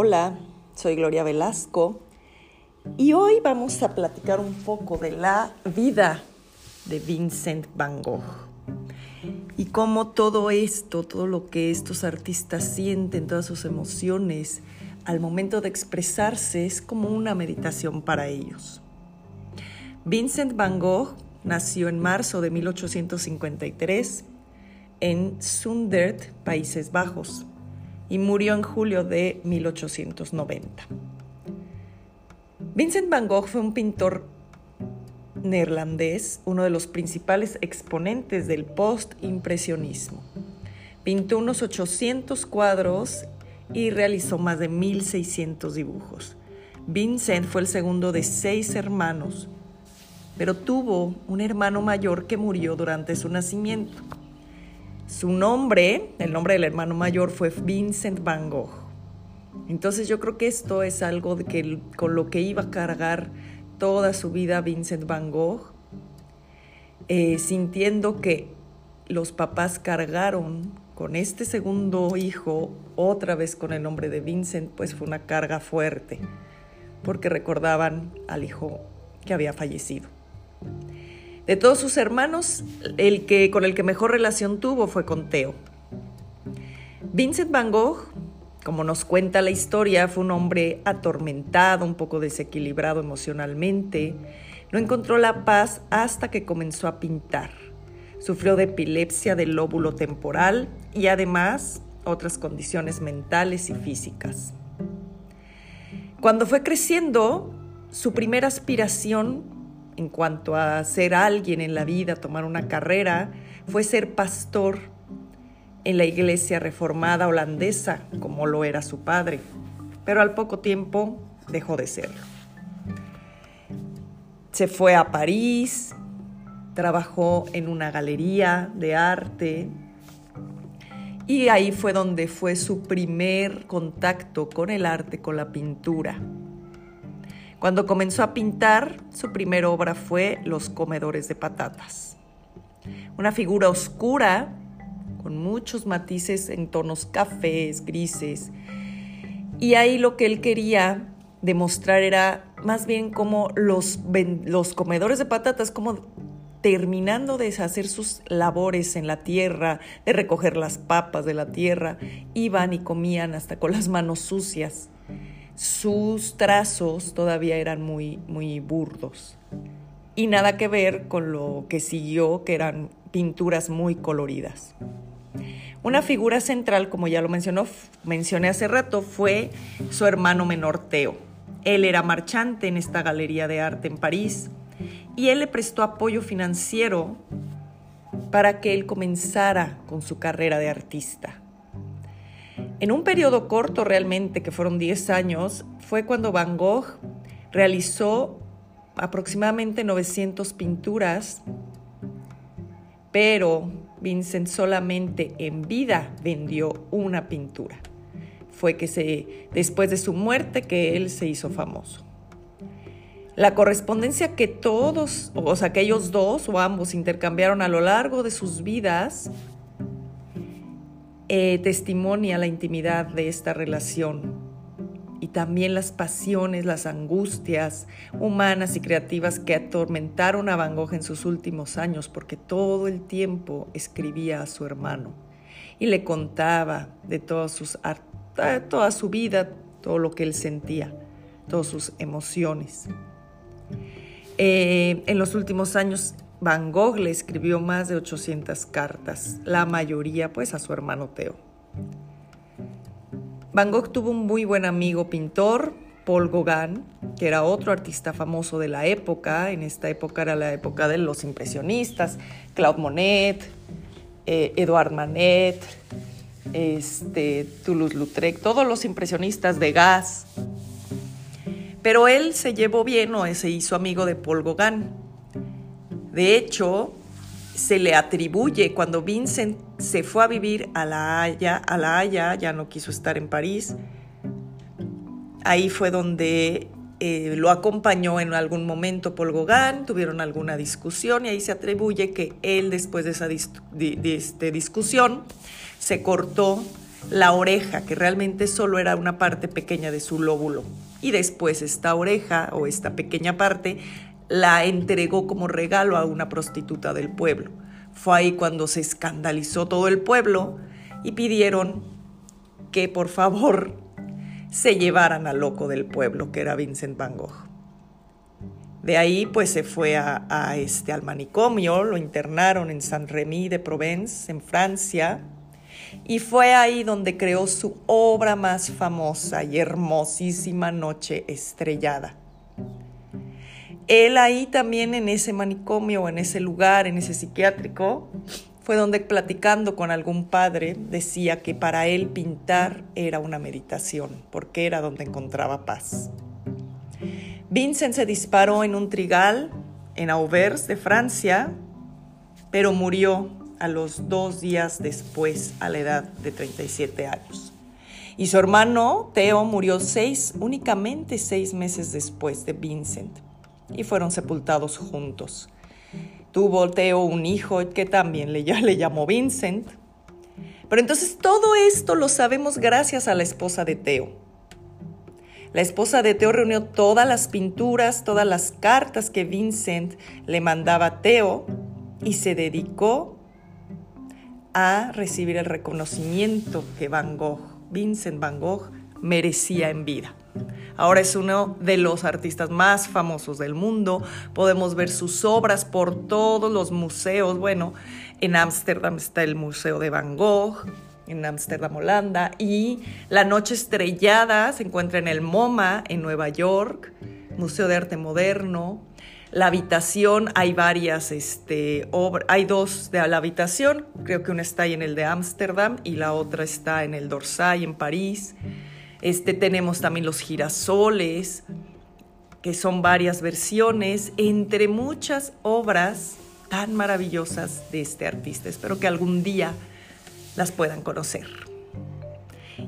Hola, soy Gloria Velasco y hoy vamos a platicar un poco de la vida de Vincent Van Gogh y cómo todo esto, todo lo que estos artistas sienten, todas sus emociones, al momento de expresarse es como una meditación para ellos. Vincent Van Gogh nació en marzo de 1853 en Zundert, Países Bajos y murió en julio de 1890. Vincent van Gogh fue un pintor neerlandés, uno de los principales exponentes del post-impresionismo. Pintó unos 800 cuadros y realizó más de 1600 dibujos. Vincent fue el segundo de seis hermanos, pero tuvo un hermano mayor que murió durante su nacimiento. Su nombre, el nombre del hermano mayor fue Vincent Van Gogh. Entonces yo creo que esto es algo que, con lo que iba a cargar toda su vida Vincent Van Gogh, eh, sintiendo que los papás cargaron con este segundo hijo, otra vez con el nombre de Vincent, pues fue una carga fuerte, porque recordaban al hijo que había fallecido. De todos sus hermanos, el que con el que mejor relación tuvo fue con Theo. Vincent Van Gogh, como nos cuenta la historia, fue un hombre atormentado, un poco desequilibrado emocionalmente. No encontró la paz hasta que comenzó a pintar. Sufrió de epilepsia del lóbulo temporal y además otras condiciones mentales y físicas. Cuando fue creciendo, su primera aspiración en cuanto a ser alguien en la vida, tomar una carrera, fue ser pastor en la iglesia reformada holandesa, como lo era su padre, pero al poco tiempo dejó de serlo. Se fue a París, trabajó en una galería de arte y ahí fue donde fue su primer contacto con el arte, con la pintura. Cuando comenzó a pintar, su primera obra fue Los comedores de patatas. Una figura oscura, con muchos matices en tonos cafés, grises. Y ahí lo que él quería demostrar era más bien como los, los comedores de patatas, como terminando de hacer sus labores en la tierra, de recoger las papas de la tierra, iban y comían hasta con las manos sucias sus trazos todavía eran muy, muy burdos. Y nada que ver con lo que siguió, que eran pinturas muy coloridas. Una figura central, como ya lo mencionó, mencioné hace rato, fue su hermano menor Teo. Él era marchante en esta galería de arte en París y él le prestó apoyo financiero para que él comenzara con su carrera de artista. En un periodo corto realmente, que fueron 10 años, fue cuando Van Gogh realizó aproximadamente 900 pinturas, pero Vincent solamente en vida vendió una pintura. Fue que se, después de su muerte que él se hizo famoso. La correspondencia que todos, o sea, que ellos dos o ambos intercambiaron a lo largo de sus vidas, eh, testimonia la intimidad de esta relación y también las pasiones, las angustias humanas y creativas que atormentaron a Van Gogh en sus últimos años, porque todo el tiempo escribía a su hermano y le contaba de todas sus, toda su vida, todo lo que él sentía, todas sus emociones. Eh, en los últimos años Van Gogh le escribió más de 800 cartas, la mayoría pues a su hermano Theo. Van Gogh tuvo un muy buen amigo pintor, Paul Gauguin, que era otro artista famoso de la época. En esta época era la época de los impresionistas, Claude Monet, eh, Edouard Manet, este, Toulouse-Lautrec, todos los impresionistas de gas. Pero él se llevó bien o se hizo amigo de Paul Gauguin. De hecho, se le atribuye cuando Vincent se fue a vivir a La Haya, a La Haya, ya no quiso estar en París. Ahí fue donde eh, lo acompañó en algún momento Paul Gauguin, tuvieron alguna discusión y ahí se atribuye que él después de esa este, discusión se cortó la oreja, que realmente solo era una parte pequeña de su lóbulo. Y después esta oreja o esta pequeña parte la entregó como regalo a una prostituta del pueblo. Fue ahí cuando se escandalizó todo el pueblo y pidieron que por favor se llevaran al loco del pueblo, que era Vincent Van Gogh. De ahí pues se fue a, este, al manicomio, lo internaron en Saint-Rémy de Provence, en Francia, y fue ahí donde creó su obra más famosa y hermosísima Noche Estrellada. Él ahí también en ese manicomio, en ese lugar, en ese psiquiátrico, fue donde platicando con algún padre decía que para él pintar era una meditación, porque era donde encontraba paz. Vincent se disparó en un trigal en Auvers de Francia, pero murió a los dos días después a la edad de 37 años. Y su hermano Theo murió únicamente seis meses después de Vincent y fueron sepultados juntos. Tuvo Theo un hijo que también le, llamó Vincent. Pero entonces todo esto lo sabemos gracias a la esposa de Theo. La esposa de Teo reunió todas las pinturas, todas las cartas que Vincent le mandaba a Teo y se dedicó a recibir el reconocimiento que Van Gogh, Vincent Van Gogh, merecía en vida. Ahora es uno de los artistas más famosos del mundo. Podemos ver sus obras por todos los museos. Bueno, en Ámsterdam está el Museo de Van Gogh, en Ámsterdam, Holanda, y La Noche Estrellada se encuentra en el MoMA, en Nueva York, Museo de Arte Moderno. La habitación, hay varias, este, hay dos de la habitación, creo que una está ahí en el de Ámsterdam y la otra está en el Dorsay, en París. Este, tenemos también los girasoles, que son varias versiones, entre muchas obras tan maravillosas de este artista. Espero que algún día las puedan conocer.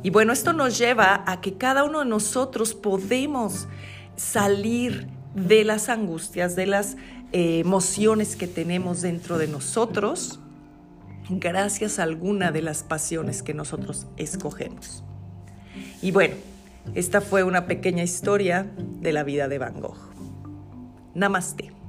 Y bueno, esto nos lleva a que cada uno de nosotros podemos salir de las angustias, de las eh, emociones que tenemos dentro de nosotros, gracias a alguna de las pasiones que nosotros escogemos. Y bueno, esta fue una pequeña historia de la vida de Van Gogh. Namaste.